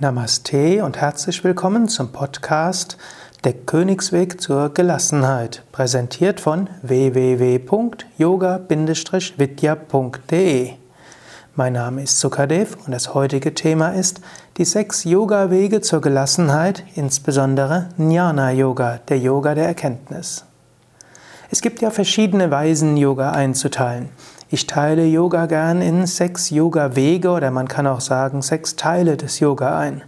Namaste und herzlich willkommen zum Podcast Der Königsweg zur Gelassenheit, präsentiert von www.yoga-vidya.de. Mein Name ist Sukadev und das heutige Thema ist die sechs Yoga-Wege zur Gelassenheit, insbesondere Jnana Yoga, der Yoga der Erkenntnis. Es gibt ja verschiedene Weisen, Yoga einzuteilen. Ich teile Yoga gern in sechs Yoga-Wege oder man kann auch sagen sechs Teile des Yoga ein.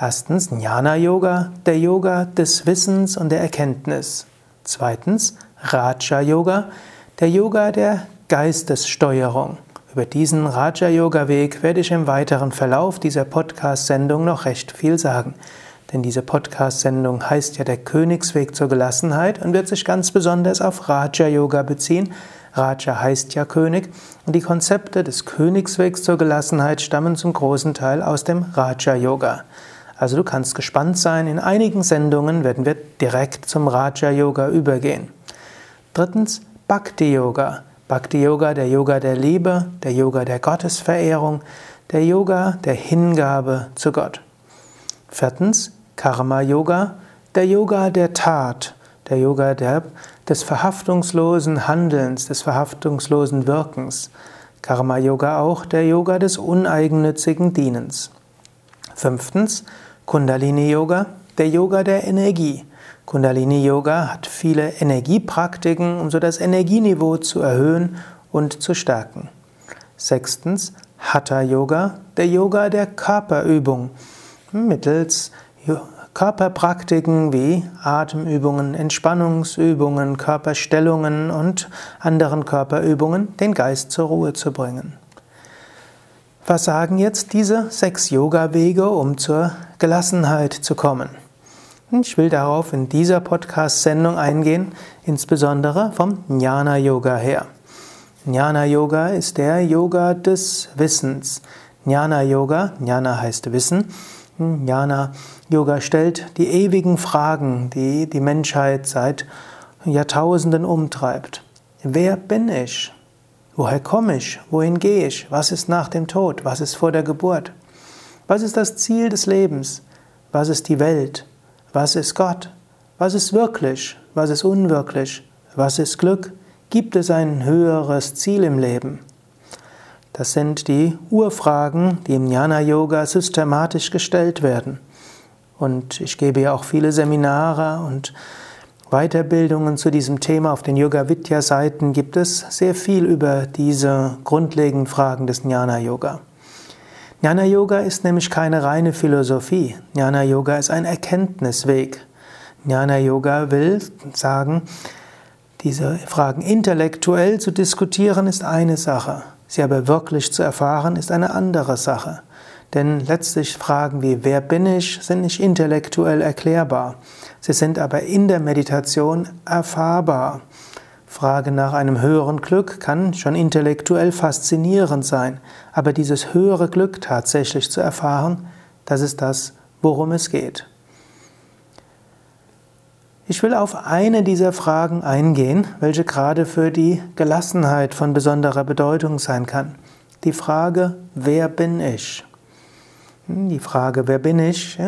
Erstens Jnana Yoga, der Yoga des Wissens und der Erkenntnis. Zweitens Raja Yoga, der Yoga der Geistessteuerung. Über diesen Raja Yoga Weg werde ich im weiteren Verlauf dieser Podcast-Sendung noch recht viel sagen. Denn diese Podcast-Sendung heißt ja der Königsweg zur Gelassenheit und wird sich ganz besonders auf Raja Yoga beziehen, Raja heißt ja König und die Konzepte des Königswegs zur Gelassenheit stammen zum großen Teil aus dem Raja Yoga. Also du kannst gespannt sein, in einigen Sendungen werden wir direkt zum Raja Yoga übergehen. Drittens Bhakti Yoga. Bhakti Yoga, der Yoga der Liebe, der Yoga der Gottesverehrung, der Yoga der Hingabe zu Gott. Viertens Karma Yoga, der Yoga der Tat, der Yoga der, des verhaftungslosen Handelns, des verhaftungslosen Wirkens. Karma Yoga auch der Yoga des uneigennützigen Dienens. Fünftens, Kundalini Yoga, der Yoga der Energie. Kundalini Yoga hat viele Energiepraktiken, um so das Energieniveau zu erhöhen und zu stärken. Sechstens, Hatha Yoga, der Yoga der Körperübung. Mittels Körperpraktiken wie Atemübungen, Entspannungsübungen, Körperstellungen und anderen Körperübungen den Geist zur Ruhe zu bringen. Was sagen jetzt diese sechs Yoga-Wege, um zur Gelassenheit zu kommen? Ich will darauf in dieser Podcast-Sendung eingehen, insbesondere vom Jnana-Yoga her. Jnana-Yoga ist der Yoga des Wissens. Jnana-Yoga, Jnana heißt Wissen, Jnana Yoga stellt die ewigen Fragen, die die Menschheit seit Jahrtausenden umtreibt. Wer bin ich? Woher komme ich? Wohin gehe ich? Was ist nach dem Tod? Was ist vor der Geburt? Was ist das Ziel des Lebens? Was ist die Welt? Was ist Gott? Was ist wirklich? Was ist unwirklich? Was ist Glück? Gibt es ein höheres Ziel im Leben? Das sind die Urfragen, die im Jnana Yoga systematisch gestellt werden. Und ich gebe ja auch viele Seminare und Weiterbildungen zu diesem Thema. Auf den Yoga Vidya Seiten gibt es sehr viel über diese grundlegenden Fragen des Jnana Yoga. Jnana Yoga ist nämlich keine reine Philosophie. Jnana Yoga ist ein Erkenntnisweg. Jnana Yoga will sagen, diese Fragen intellektuell zu diskutieren ist eine Sache. Sie aber wirklich zu erfahren, ist eine andere Sache. Denn letztlich Fragen wie wer bin ich sind nicht intellektuell erklärbar. Sie sind aber in der Meditation erfahrbar. Frage nach einem höheren Glück kann schon intellektuell faszinierend sein, aber dieses höhere Glück tatsächlich zu erfahren, das ist das, worum es geht. Ich will auf eine dieser Fragen eingehen, welche gerade für die Gelassenheit von besonderer Bedeutung sein kann. Die Frage, wer bin ich? Hm, die Frage, wer bin ich,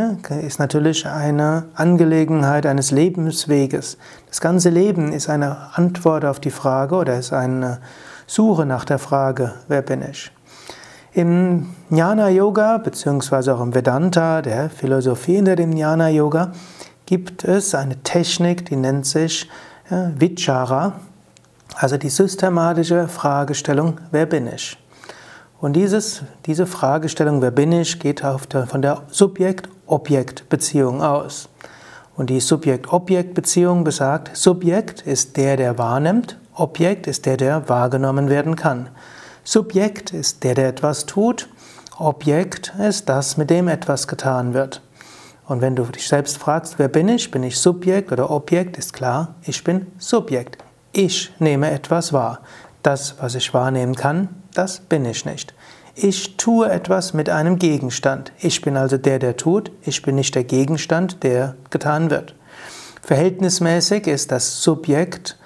ist natürlich eine Angelegenheit eines Lebensweges. Das ganze Leben ist eine Antwort auf die Frage oder ist eine Suche nach der Frage, wer bin ich? Im Jnana Yoga beziehungsweise auch im Vedanta, der Philosophie hinter dem Jnana Yoga, gibt es eine Technik, die nennt sich Vichara, also die systematische Fragestellung, wer bin ich? Und dieses, diese Fragestellung, wer bin ich, geht von der Subjekt-Objekt-Beziehung aus. Und die Subjekt-Objekt-Beziehung besagt, Subjekt ist der, der wahrnimmt, Objekt ist der, der wahrgenommen werden kann. Subjekt ist der, der etwas tut, Objekt ist das, mit dem etwas getan wird. Und wenn du dich selbst fragst, wer bin ich? Bin ich Subjekt oder Objekt? Ist klar, ich bin Subjekt. Ich nehme etwas wahr. Das, was ich wahrnehmen kann, das bin ich nicht. Ich tue etwas mit einem Gegenstand. Ich bin also der, der tut. Ich bin nicht der Gegenstand, der getan wird. Verhältnismäßig ist das Subjekt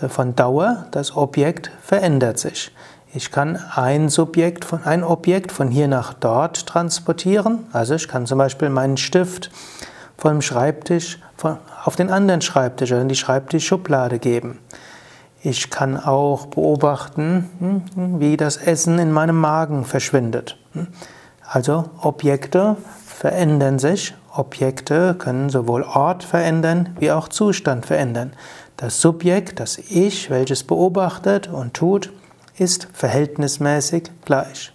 äh, von Dauer, das Objekt verändert sich. Ich kann ein Subjekt von, ein Objekt von hier nach dort transportieren. Also ich kann zum Beispiel meinen Stift vom Schreibtisch auf den anderen Schreibtisch oder in die Schreibtischschublade geben. Ich kann auch beobachten, hm, wie das Essen in meinem Magen verschwindet. Also Objekte verändern sich. Objekte können sowohl Ort verändern wie auch Zustand verändern. Das Subjekt, das Ich, welches beobachtet und tut, ist verhältnismäßig gleich.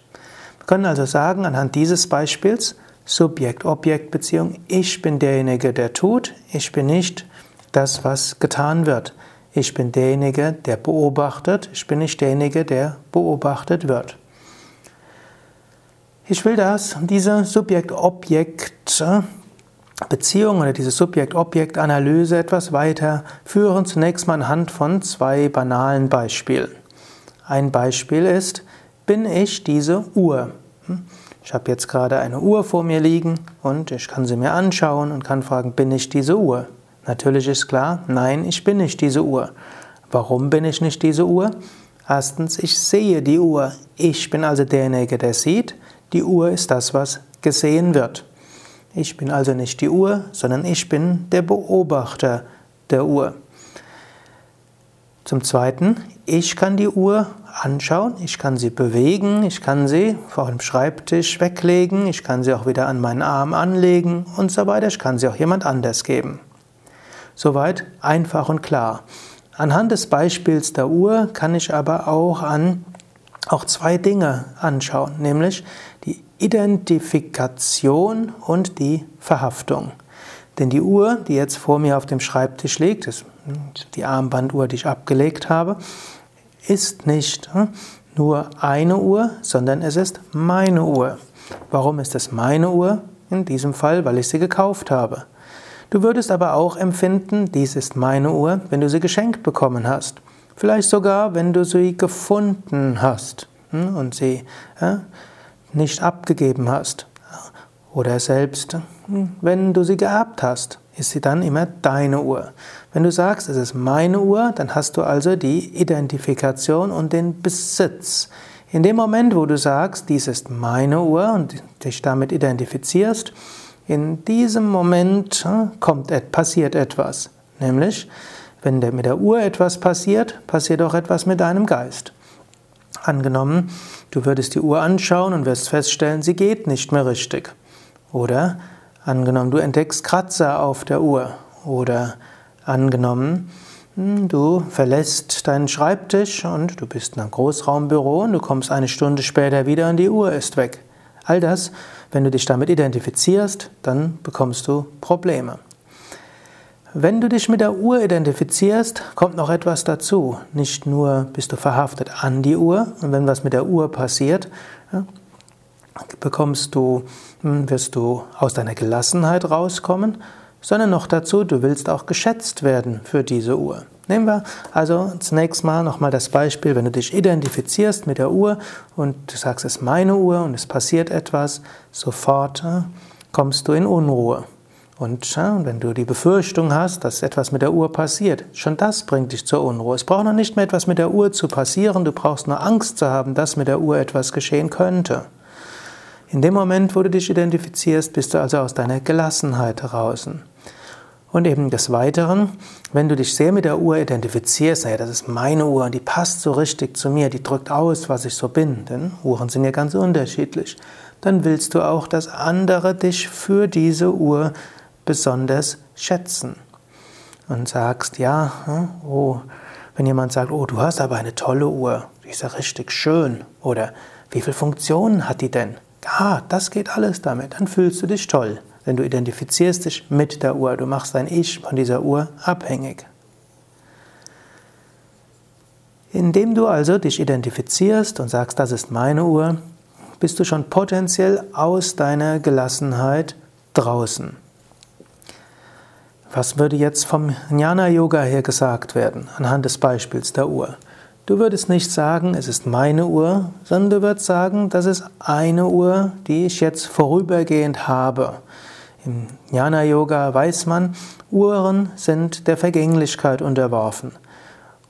Wir können also sagen, anhand dieses Beispiels, Subjekt-Objekt-Beziehung, ich bin derjenige, der tut, ich bin nicht das, was getan wird. Ich bin derjenige, der beobachtet, ich bin nicht derjenige, der beobachtet wird. Ich will das, diese Subjekt-Objekt-Beziehung oder diese Subjekt-Objekt-Analyse etwas weiter führen, zunächst mal anhand von zwei banalen Beispielen. Ein Beispiel ist, bin ich diese Uhr? Hm? Ich habe jetzt gerade eine Uhr vor mir liegen und ich kann sie mir anschauen und kann fragen, bin ich diese Uhr? Natürlich ist klar, nein, ich bin nicht diese Uhr. Warum bin ich nicht diese Uhr? Erstens, ich sehe die Uhr. Ich bin also derjenige, der sieht. Die Uhr ist das, was gesehen wird. Ich bin also nicht die Uhr, sondern ich bin der Beobachter der Uhr. Zum Zweiten, ich kann die Uhr anschauen, ich kann sie bewegen, ich kann sie vor dem Schreibtisch weglegen, ich kann sie auch wieder an meinen Arm anlegen und so weiter. Ich kann sie auch jemand anders geben. Soweit einfach und klar. Anhand des Beispiels der Uhr kann ich aber auch an auch zwei Dinge anschauen, nämlich die Identifikation und die Verhaftung. Denn die Uhr, die jetzt vor mir auf dem Schreibtisch liegt, ist die Armbanduhr, die ich abgelegt habe, ist nicht hm, nur eine Uhr, sondern es ist meine Uhr. Warum ist es meine Uhr? In diesem Fall, weil ich sie gekauft habe. Du würdest aber auch empfinden, dies ist meine Uhr, wenn du sie geschenkt bekommen hast. Vielleicht sogar, wenn du sie gefunden hast hm, und sie nicht abgegeben hast. Oder selbst, hm, wenn du sie geerbt hast, ist sie dann immer deine Uhr. Wenn du sagst, es ist meine Uhr, dann hast du also die Identifikation und den Besitz. In dem Moment, wo du sagst, dies ist meine Uhr und dich damit identifizierst, in diesem Moment hm, kommt, passiert etwas. Nämlich, wenn mit der Uhr etwas passiert, passiert auch etwas mit deinem Geist. Angenommen, du würdest die Uhr anschauen und wirst feststellen, sie geht nicht mehr richtig. Oder angenommen, du entdeckst Kratzer auf der Uhr. Oder angenommen, hm, du verlässt deinen Schreibtisch und du bist in einem Großraumbüro und du kommst eine Stunde später wieder und die Uhr ist weg. All das wenn du dich damit identifizierst, dann bekommst du Probleme. Wenn du dich mit der Uhr identifizierst, kommt noch etwas dazu. Nicht nur bist du verhaftet an die Uhr und wenn was mit der Uhr passiert, bekommst du, hm, wirst du aus deiner Gelassenheit rauskommen, sondern noch dazu, du willst auch geschätzt werden für diese Uhr. Nehmen wir also zunächst mal nochmal das Beispiel, wenn du dich identifizierst mit der Uhr und du sagst, es ist meine Uhr und es passiert etwas, sofort äh, kommst du in Unruhe. Und äh, wenn du die Befürchtung hast, dass etwas mit der Uhr passiert, schon das bringt dich zur Unruhe. Es braucht noch nicht mehr etwas mit der Uhr zu passieren, du brauchst nur Angst zu haben, dass mit der Uhr etwas geschehen könnte. In dem Moment, wo du dich identifizierst, bist du also aus deiner Gelassenheit draußen. Und eben des Weiteren, wenn du dich sehr mit der Uhr identifizierst, naja, das ist meine Uhr und die passt so richtig zu mir, die drückt aus, was ich so bin, denn Uhren sind ja ganz unterschiedlich, dann willst du auch, dass andere dich für diese Uhr besonders schätzen. Und sagst, ja, hm, oh, wenn jemand sagt, oh, du hast aber eine tolle Uhr, die ist ja richtig schön, oder wie viele Funktionen hat die denn? Ah, das geht alles damit, dann fühlst du dich toll. Denn du identifizierst dich mit der Uhr, du machst dein Ich von dieser Uhr abhängig. Indem du also dich identifizierst und sagst, das ist meine Uhr, bist du schon potenziell aus deiner Gelassenheit draußen. Was würde jetzt vom Jnana Yoga her gesagt werden, anhand des Beispiels der Uhr? Du würdest nicht sagen, es ist meine Uhr, sondern du würdest sagen, das ist eine Uhr, die ich jetzt vorübergehend habe. Im Jnana Yoga weiß man, Uhren sind der Vergänglichkeit unterworfen.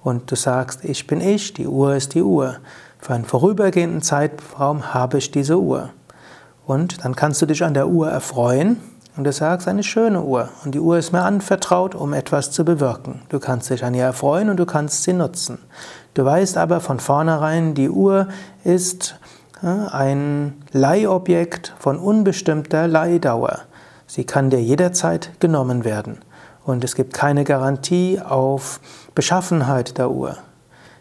Und du sagst, ich bin ich, die Uhr ist die Uhr. Für einen vorübergehenden Zeitraum habe ich diese Uhr. Und dann kannst du dich an der Uhr erfreuen und du sagst, eine schöne Uhr. Und die Uhr ist mir anvertraut, um etwas zu bewirken. Du kannst dich an ihr erfreuen und du kannst sie nutzen. Du weißt aber von vornherein, die Uhr ist ein Leihobjekt von unbestimmter Leihdauer. Sie kann dir jederzeit genommen werden. Und es gibt keine Garantie auf Beschaffenheit der Uhr.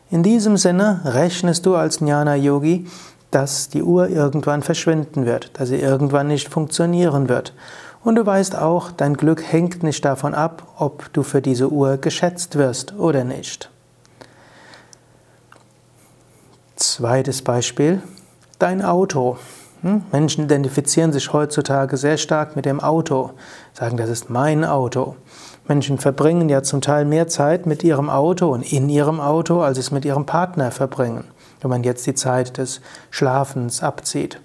In diesem Sinne rechnest du als Jnana-Yogi, dass die Uhr irgendwann verschwinden wird, dass sie irgendwann nicht funktionieren wird. Und du weißt auch, dein Glück hängt nicht davon ab, ob du für diese Uhr geschätzt wirst oder nicht. Zweites Beispiel, dein Auto. Hm? Menschen identifizieren sich heutzutage sehr stark mit dem Auto, sagen, das ist mein Auto. Menschen verbringen ja zum Teil mehr Zeit mit ihrem Auto und in ihrem Auto, als es mit ihrem Partner verbringen, wenn man jetzt die Zeit des Schlafens abzieht.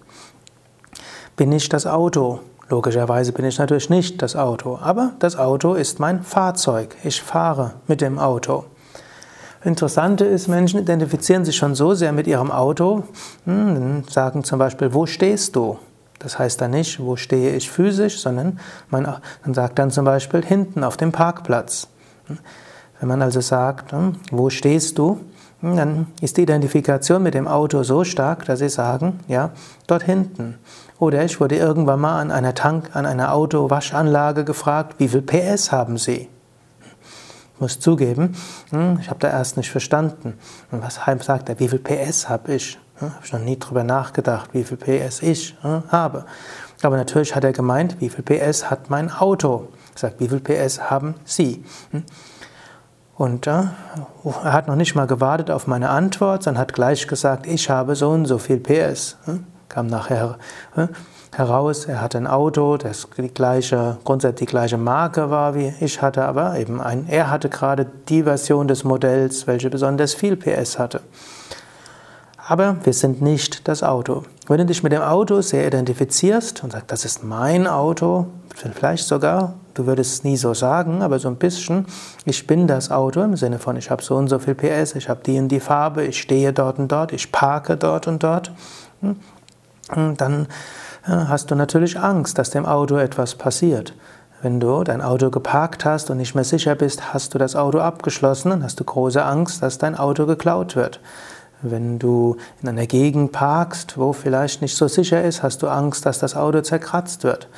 Bin ich das Auto? Logischerweise bin ich natürlich nicht das Auto, aber das Auto ist mein Fahrzeug. Ich fahre mit dem Auto. Interessante ist, Menschen identifizieren sich schon so sehr mit ihrem Auto, hm, sagen zum Beispiel, wo stehst du? Das heißt dann nicht, wo stehe ich physisch, sondern man, man sagt dann zum Beispiel hinten auf dem Parkplatz. Hm. Wenn man also sagt, hm, wo stehst du, dann ist die Identifikation mit dem Auto so stark, dass sie sagen, ja, dort hinten. Oder ich wurde irgendwann mal an einer Tank, an einer Autowaschanlage gefragt, wie viel PS haben Sie? Muss zugeben, hm, ich habe da erst nicht verstanden. Und was sagt er, wie viel PS habe ich? Habe ich noch nie drüber nachgedacht, wie viel PS ich habe. Aber natürlich hat er gemeint, wie viel PS hat mein Auto? Er sagt, wie viel PS haben Sie? Hm? Und äh, er hat noch nicht mal gewartet auf meine Antwort, sondern hat gleich gesagt, ich habe so und so viel PS. Hm? Kam nachher heraus, er hatte ein Auto, das die gleiche, grundsätzlich die gleiche Marke war wie ich hatte, aber eben ein, er hatte gerade die Version des Modells, welche besonders viel PS hatte. Aber wir sind nicht das Auto. Wenn du dich mit dem Auto sehr identifizierst und sagst, das ist mein Auto, vielleicht sogar, du würdest es nie so sagen, aber so ein bisschen, ich bin das Auto im Sinne von, ich habe so und so viel PS, ich habe die und die Farbe, ich stehe dort und dort, ich parke dort und dort, hm, dann hast du natürlich Angst, dass dem Auto etwas passiert. Wenn du dein Auto geparkt hast und nicht mehr sicher bist, hast du das Auto abgeschlossen und hast du große Angst, dass dein Auto geklaut wird. Wenn du in einer Gegend parkst, wo vielleicht nicht so sicher ist, hast du Angst, dass das Auto zerkratzt wird.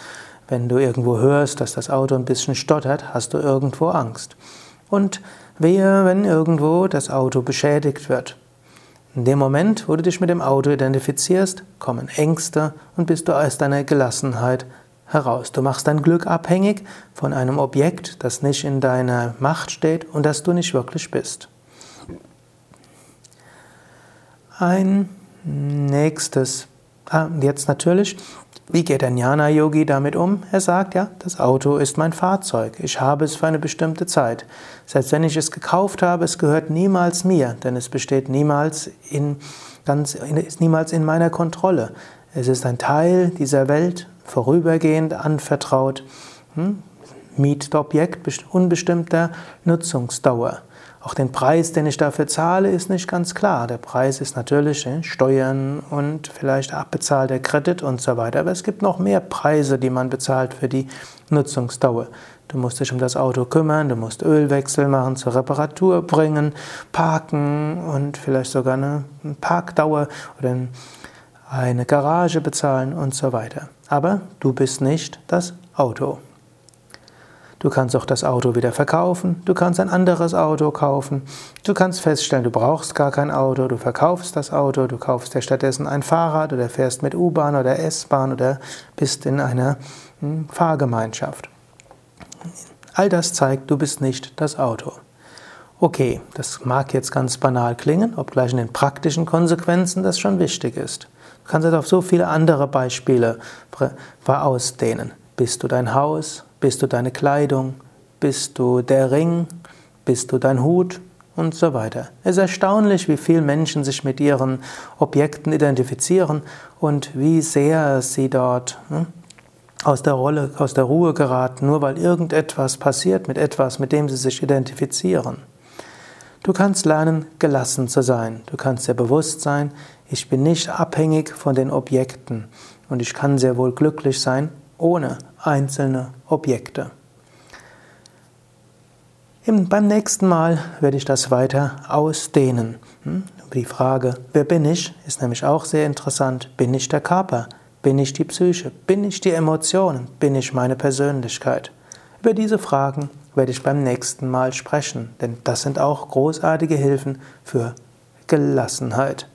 Wenn du irgendwo hörst, dass das Auto ein bisschen stottert, hast du irgendwo Angst. Und wehe, wenn irgendwo das Auto beschädigt wird. In dem Moment, wo du dich mit dem Auto identifizierst, kommen Ängste und bist du aus deiner Gelassenheit heraus. Du machst dein Glück abhängig von einem Objekt, das nicht in deiner Macht steht und das du nicht wirklich bist. Ein nächstes, ah, jetzt natürlich, wie geht der Jnana-Yogi damit um? Er sagt, ja, das Auto ist mein Fahrzeug. Ich habe es für eine bestimmte Zeit. Selbst wenn ich es gekauft habe, es gehört niemals mir, denn es besteht niemals in, ganz, ist niemals in meiner Kontrolle. Es ist ein Teil dieser Welt, vorübergehend anvertraut. Hm? Mietobjekt unbestimmter Nutzungsdauer. Auch den Preis, den ich dafür zahle, ist nicht ganz klar. Der Preis ist natürlich äh, Steuern und vielleicht abbezahlter Kredit und so weiter. Aber es gibt noch mehr Preise, die man bezahlt für die Nutzungsdauer. Du musst dich um das Auto kümmern, du musst Ölwechsel machen, zur Reparatur bringen, parken und vielleicht sogar eine Parkdauer oder eine Garage bezahlen und so weiter. Aber du bist nicht das Auto. Du kannst auch das Auto wieder verkaufen, du kannst ein anderes Auto kaufen, du kannst feststellen, du brauchst gar kein Auto, du verkaufst das Auto, du kaufst dir stattdessen ein Fahrrad oder fährst mit U-Bahn oder S-Bahn oder bist in einer hm, Fahrgemeinschaft. All das zeigt, du bist nicht das Auto. Okay, das mag jetzt ganz banal klingen, obgleich in den praktischen Konsequenzen das schon wichtig ist. Du kannst es auf so viele andere Beispiele ausdehnen. Bist du dein Haus? Bist du deine Kleidung? Bist du der Ring? Bist du dein Hut? Und so weiter. Es ist erstaunlich, wie viele Menschen sich mit ihren Objekten identifizieren und wie sehr sie dort hm, aus der Rolle, aus der Ruhe geraten, nur weil irgendetwas passiert mit etwas, mit dem sie sich identifizieren. Du kannst lernen, gelassen zu sein. Du kannst dir bewusst sein, ich bin nicht abhängig von den Objekten und ich kann sehr wohl glücklich sein ohne einzelne Objekte. Beim nächsten Mal werde ich das weiter ausdehnen. Hm? Die Frage, wer bin ich, ist nämlich auch sehr interessant. Bin ich der Körper? Bin ich die Psyche? Bin ich die Emotionen? Bin ich meine Persönlichkeit? Über diese Fragen werde ich beim nächsten Mal sprechen, denn das sind auch großartige Hilfen für Gelassenheit.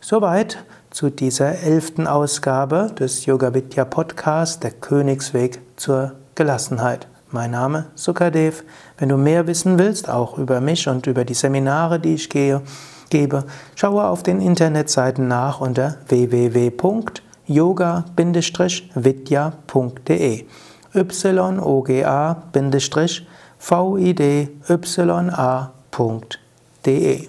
Soweit zu dieser elften Ausgabe des Yoga Vidya Podcast, der Königsweg zur Gelassenheit. Mein Name Sukadev. Wenn du mehr wissen willst, auch über mich und über die Seminare, die ich gehe, gebe, schaue auf den Internetseiten nach unter www.yoga-vidya.de yoga-vidya.de